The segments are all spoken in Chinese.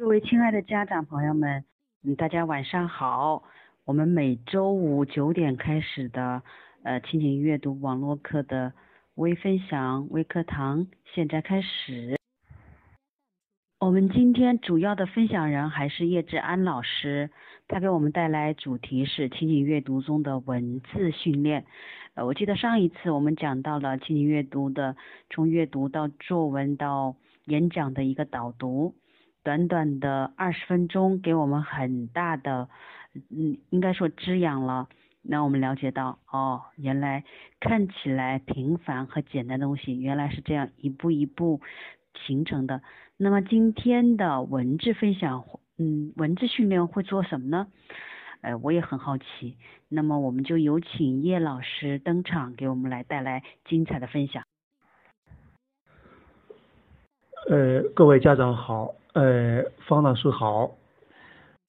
各位亲爱的家长朋友们，嗯，大家晚上好。我们每周五九点开始的呃亲情阅读网络课的微分享微课堂现在开始。我们今天主要的分享人还是叶志安老师，他给我们带来主题是亲情阅读中的文字训练。呃，我记得上一次我们讲到了亲情阅读的从阅读到作文到演讲的一个导读。短短的二十分钟，给我们很大的，嗯，应该说滋养了。那我们了解到，哦，原来看起来平凡和简单的东西，原来是这样一步一步形成的。那么今天的文字分享，嗯，文字训练会做什么呢？呃，我也很好奇。那么我们就有请叶老师登场，给我们来带来精彩的分享。呃，各位家长好。呃，方老师好。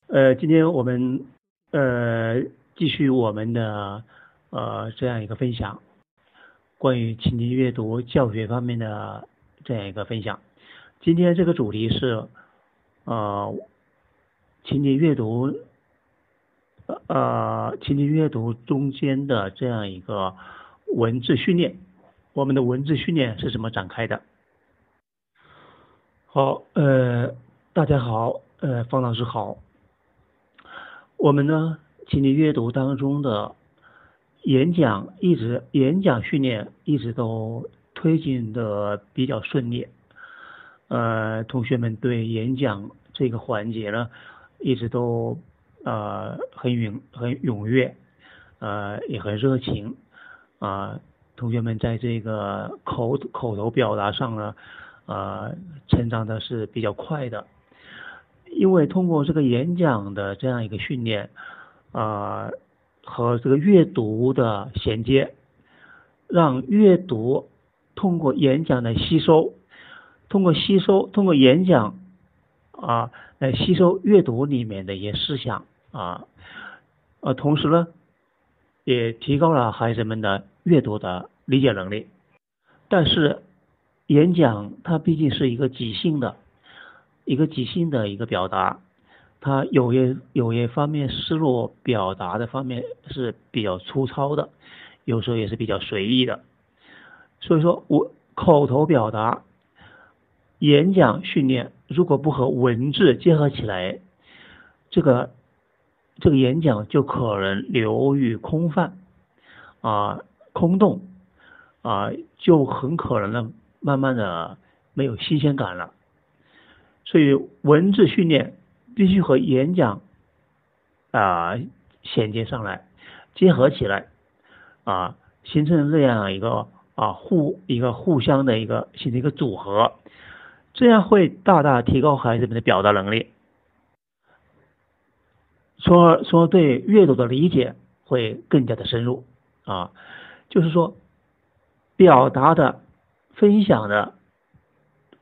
呃，今天我们呃继续我们的呃这样一个分享，关于情景阅读教学方面的这样一个分享。今天这个主题是呃情景阅读呃情景阅读中间的这样一个文字训练。我们的文字训练是怎么展开的？好，呃，大家好，呃，方老师好。我们呢，请你阅读当中的演讲一直演讲训练一直都推进的比较顺利，呃，同学们对演讲这个环节呢，一直都呃很踊很踊跃，呃，也很热情，啊，同学们在这个口口头表达上呢。呃，成长的是比较快的，因为通过这个演讲的这样一个训练，呃，和这个阅读的衔接，让阅读通过演讲的吸收，通过吸收，通过演讲啊来吸收阅读里面的一些思想啊，呃，同时呢，也提高了孩子们的阅读的理解能力，但是。演讲它毕竟是一个即兴的，一个即兴的一个表达，它有些有些方面思路表达的方面是比较粗糙的，有时候也是比较随意的，所以说我口头表达演讲训练如果不和文字结合起来，这个这个演讲就可能流于空泛啊空洞啊，就很可能呢。慢慢的没有新鲜感了，所以文字训练必须和演讲啊衔接上来，结合起来啊，形成这样一个啊互一个互相的一个形成一个组合，这样会大大提高孩子们的表达能力，从而从而对阅读的理解会更加的深入啊，就是说表达的。分享的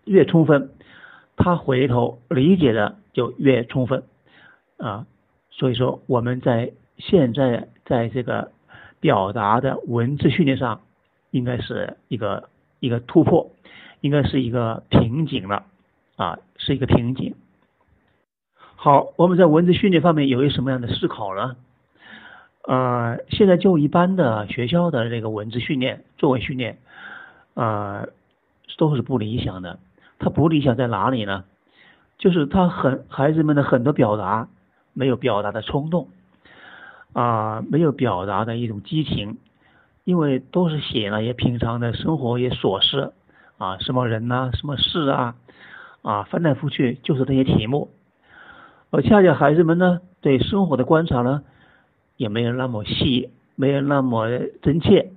越充分，他回头理解的就越充分啊。所以说，我们在现在在这个表达的文字训练上，应该是一个一个突破，应该是一个瓶颈了啊，是一个瓶颈。好，我们在文字训练方面有一什么样的思考呢？呃，现在就一般的学校的这个文字训练作文训练。啊，都是不理想的。他不理想在哪里呢？就是他很孩子们的很多表达没有表达的冲动，啊，没有表达的一种激情，因为都是写那些平常的生活也琐事，啊，什么人呐，什么事啊，啊，翻来覆去就是这些题目。而恰恰孩子们呢，对生活的观察呢，也没有那么细，没有那么真切。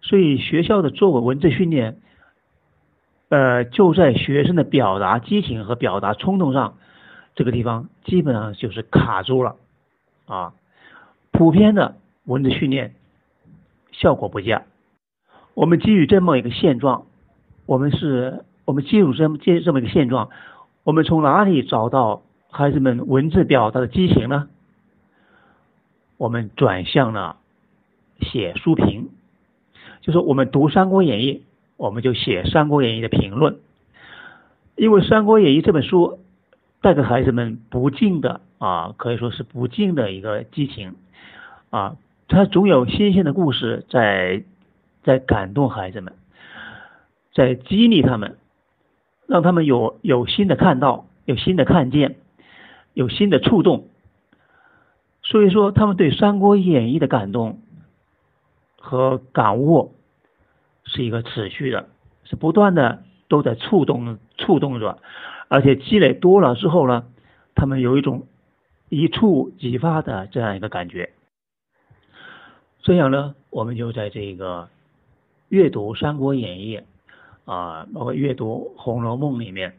所以学校的作文文字训练，呃，就在学生的表达激情和表达冲动上，这个地方基本上就是卡住了，啊，普遍的文字训练效果不佳。我们基于这么一个现状，我们是，我们基于这么这这么一个现状，我们从哪里找到孩子们文字表达的激情呢？我们转向了写书评。就是我们读《三国演义》，我们就写《三国演义》的评论，因为《三国演义》这本书带给孩子们不尽的啊，可以说是不尽的一个激情啊，它总有新鲜的故事在在感动孩子们，在激励他们，让他们有有新的看到，有新的看见，有新的触动。所以说，他们对《三国演义》的感动和感悟是一个持续的，是不断的都在触动触动着。而且积累多了之后呢，他们有一种一触即发的这样一个感觉。这样呢，我们就在这个阅读《三国演义》啊，包括阅读《红楼梦》里面，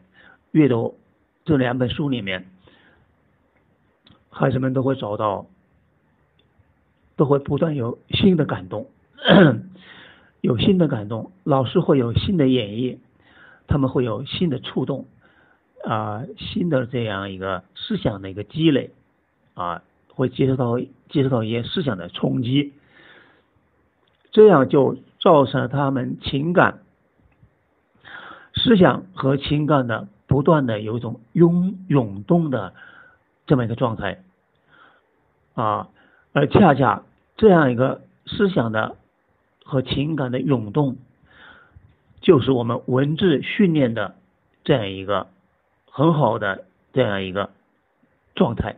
阅读这两本书里面，孩子们都会找到，都会不断有新的感动，有新的感动，老师会有新的演绎，他们会有新的触动。啊，新的这样一个思想的一个积累，啊，会接受到接受到一些思想的冲击，这样就造成了他们情感、思想和情感的不断的有一种涌涌动的这么一个状态，啊，而恰恰这样一个思想的和情感的涌动，就是我们文字训练的这样一个。很好的这样一个状态，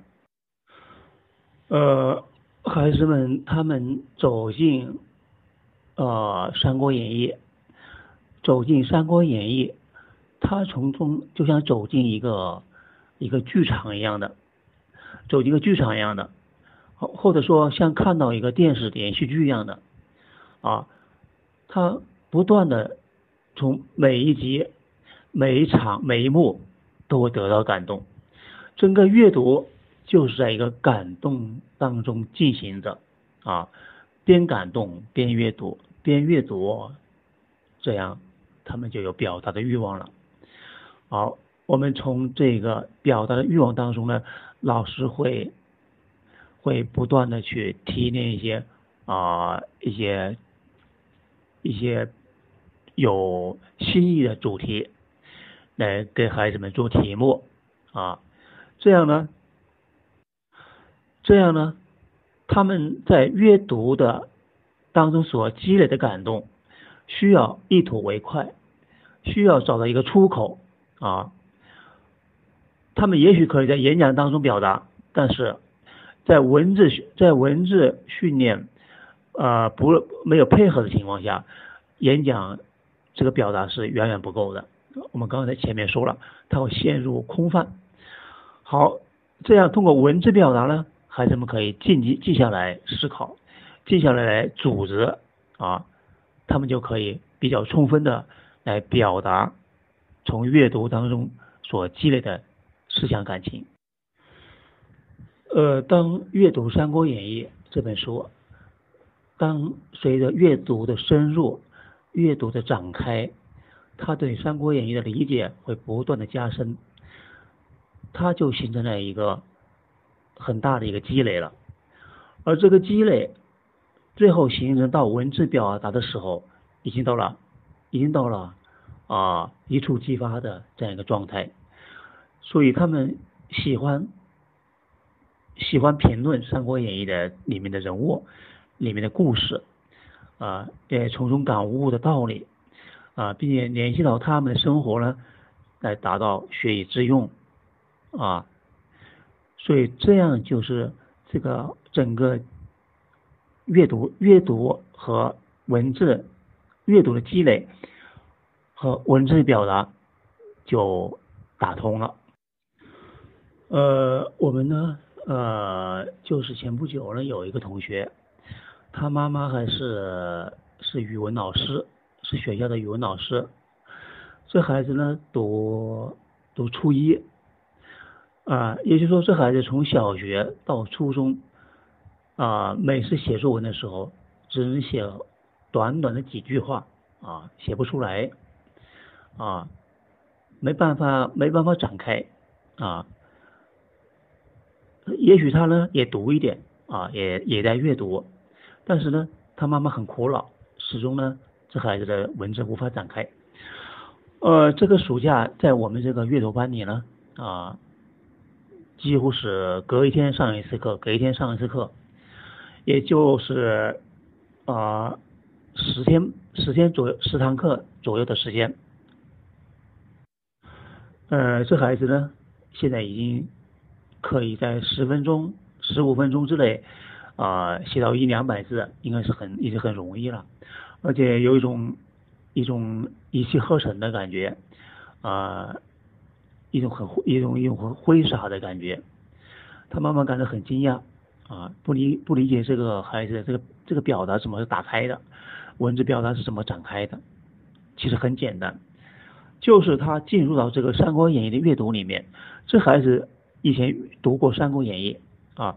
呃，孩子们他们走进呃《三国演义》，走进《三国演义》，他从中就像走进一个一个剧场一样的，走进一个剧场一样的，或或者说像看到一个电视连续剧一样的，啊，他不断的从每一集、每一场、每一幕。都会得到感动，整个阅读就是在一个感动当中进行着啊，边感动边阅读，边阅读，这样他们就有表达的欲望了。好，我们从这个表达的欲望当中呢，老师会会不断的去提炼一些啊一些一些有新意的主题。来给孩子们做题目啊，这样呢，这样呢，他们在阅读的当中所积累的感动，需要一吐为快，需要找到一个出口啊。他们也许可以在演讲当中表达，但是在文字在文字训练啊不没有配合的情况下，演讲这个表达是远远不够的。我们刚才前面说了，他会陷入空泛。好，这样通过文字表达呢，孩子们可以记记记下来思考，记下来来组织啊，他们就可以比较充分的来表达从阅读当中所积累的思想感情。呃，当阅读《三国演义》这本书，当随着阅读的深入，阅读的展开。他对《三国演义》的理解会不断的加深，他就形成了一个很大的一个积累了，而这个积累最后形成到文字表达的时候，已经到了，已经到了啊一触即发的这样一个状态，所以他们喜欢喜欢评论《三国演义》的里面的人物、里面的故事啊，也从中感悟的道理。啊，并且联系到他们的生活呢，来达到学以致用啊，所以这样就是这个整个阅读、阅读和文字阅读的积累和文字表达就打通了。呃，我们呢，呃，就是前不久呢，有一个同学，他妈妈还是是语文老师。是学校的语文老师，这孩子呢读读初一，啊，也就是说这孩子从小学到初中，啊，每次写作文的时候只能写短短的几句话，啊，写不出来，啊，没办法没办法展开，啊，也许他呢也读一点，啊，也也在阅读，但是呢他妈妈很苦恼，始终呢。这孩子的文字无法展开。呃，这个暑假在我们这个阅读班里呢，啊，几乎是隔一天上一次课，隔一天上一次课，也就是啊十天十天左右十堂课左右的时间。呃，这孩子呢，现在已经可以在十分钟、十五分钟之内啊写到一两百字，应该是很已经很容易了，而且有一种一种一气呵成的感觉啊。一种很一种一种很挥洒的感觉，他妈妈感到很惊讶啊，不理不理解这个孩子这个这个表达怎么打开的，文字表达是怎么展开的，其实很简单，就是他进入到这个《三国演义》的阅读里面，这孩子以前读过《三国演义》啊，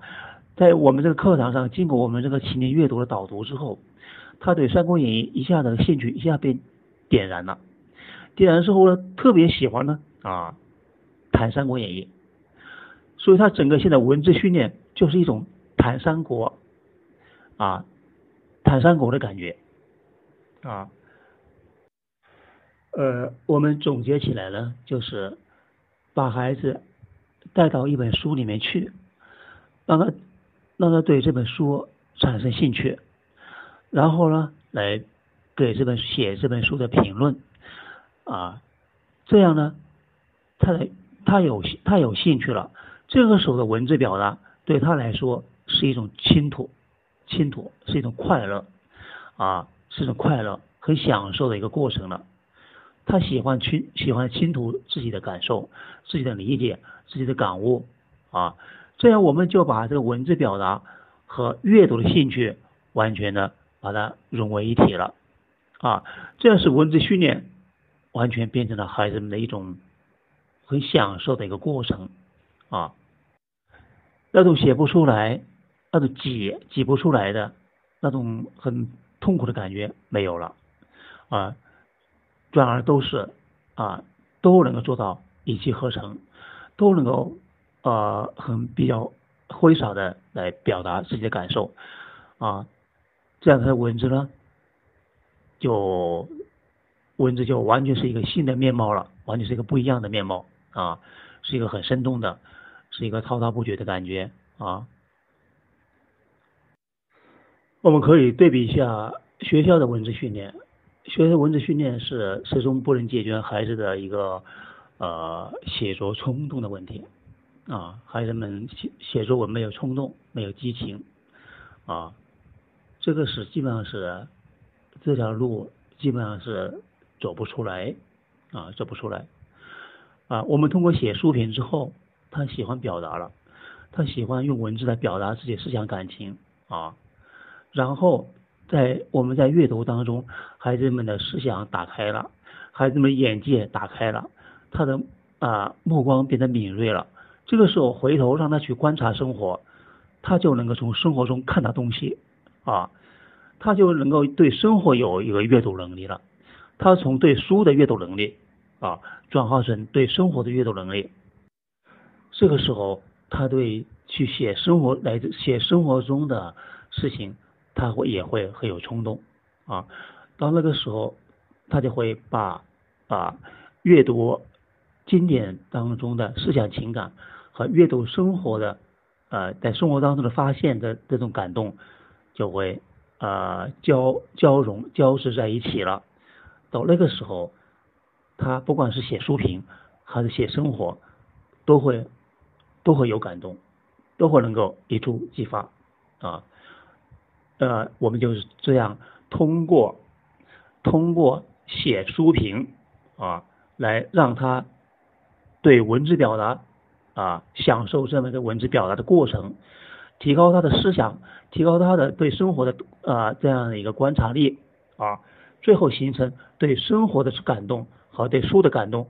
在我们这个课堂上经过我们这个青年阅读的导读之后，他对《三国演义》一下子兴趣一下被点燃了，点燃之后呢，特别喜欢呢啊。谈《三国演义》，所以他整个现在文字训练就是一种谈三国啊，谈三国的感觉啊。呃，我们总结起来呢，就是把孩子带到一本书里面去，让他让他对这本书产生兴趣，然后呢，来给这本写这本书的评论啊，这样呢，他的。他有他有兴趣了，这个时候的文字表达对他来说是一种倾吐，倾吐是一种快乐，啊，是一种快乐，很享受的一个过程了。他喜欢倾喜欢倾吐自己的感受、自己的理解、自己的感悟，啊，这样我们就把这个文字表达和阅读的兴趣完全的把它融为一体了，啊，这样是文字训练完全变成了孩子们的一种。很享受的一个过程啊，那种写不出来、那种挤挤不出来的那种很痛苦的感觉没有了啊，转而都是啊都能够做到一气呵成，都能够呃很比较挥洒的来表达自己的感受啊，这样他的文字呢，就文字就完全是一个新的面貌了，完全是一个不一样的面貌。啊，是一个很生动的，是一个滔滔不绝的感觉啊。我们可以对比一下学校的文字训练，学校文字训练是始终不能解决孩子的一个呃写作冲动的问题啊，孩子们写写作文没有冲动，没有激情啊，这个是基本上是这条路基本上是走不出来啊，走不出来。啊，我们通过写书评之后，他喜欢表达了，他喜欢用文字来表达自己思想感情啊。然后在我们在阅读当中，孩子们的思想打开了，孩子们眼界打开了，他的啊目光变得敏锐了。这个时候回头让他去观察生活，他就能够从生活中看到东西啊，他就能够对生活有一个阅读能力了。他从对书的阅读能力。啊，转化成对生活的阅读能力。这个时候，他对去写生活来写生活中的事情，他会也会很有冲动啊。到那个时候，他就会把把阅读经典当中的思想情感和阅读生活的呃在生活当中的发现的这种感动，就会啊交交融交织在一起了。到那个时候。他不管是写书评还是写生活，都会都会有感动，都会能够一触即发啊。呃，我们就是这样通过通过写书评啊，来让他对文字表达啊享受这么一个文字表达的过程，提高他的思想，提高他的对生活的啊这样的一个观察力啊，最后形成对生活的感动。和对书的感动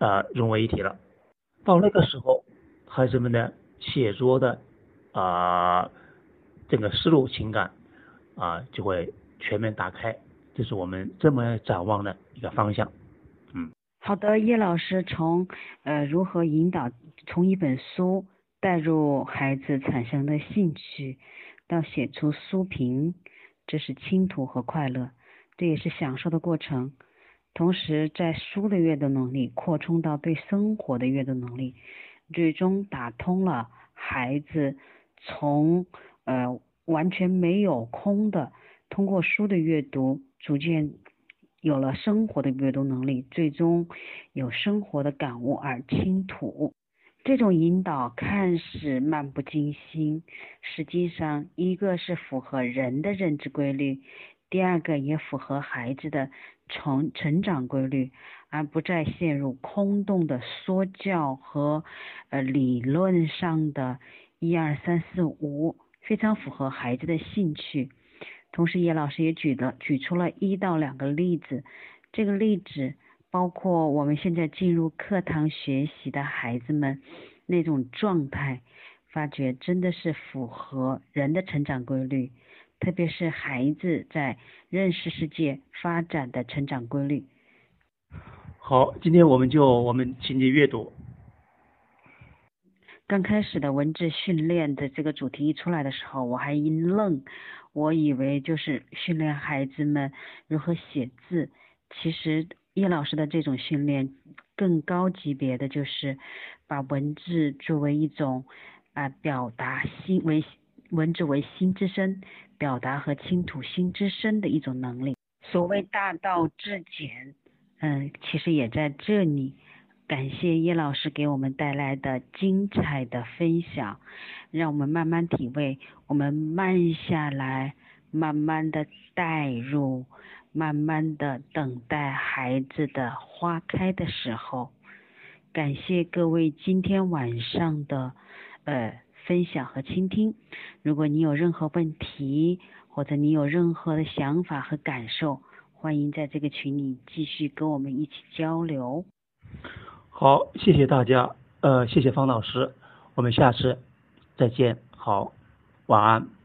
啊融为一体了。到那个时候，孩子们的写作的啊整个思路情感啊就会全面打开，这是我们这么展望的一个方向。嗯，好的，叶老师从呃如何引导从一本书带入孩子产生的兴趣，到写出书评，这是倾吐和快乐，这也是享受的过程。同时，在书的阅读能力扩充到对生活的阅读能力，最终打通了孩子从呃完全没有空的，通过书的阅读，逐渐有了生活的阅读能力，最终有生活的感悟而倾吐。这种引导看似漫不经心，实际上一个是符合人的认知规律，第二个也符合孩子的成成长规律，而不再陷入空洞的说教和呃理论上的一二三四五，非常符合孩子的兴趣。同时，叶老师也举的举出了一到两个例子，这个例子。包括我们现在进入课堂学习的孩子们那种状态，发觉真的是符合人的成长规律，特别是孩子在认识世界发展的成长规律。好，今天我们就我们情节阅读。刚开始的文字训练的这个主题一出来的时候，我还一愣，我以为就是训练孩子们如何写字，其实。叶老师的这种训练更高级别的就是把文字作为一种啊表达心为文字为心之声，表达和倾吐心之声的一种能力。所谓大道至简，嗯，其实也在这里。感谢叶老师给我们带来的精彩的分享，让我们慢慢体会，我们慢下来，慢慢的带入。慢慢的等待孩子的花开的时候，感谢各位今天晚上的呃分享和倾听。如果你有任何问题，或者你有任何的想法和感受，欢迎在这个群里继续跟我们一起交流。好，谢谢大家，呃，谢谢方老师，我们下次再见，好，晚安。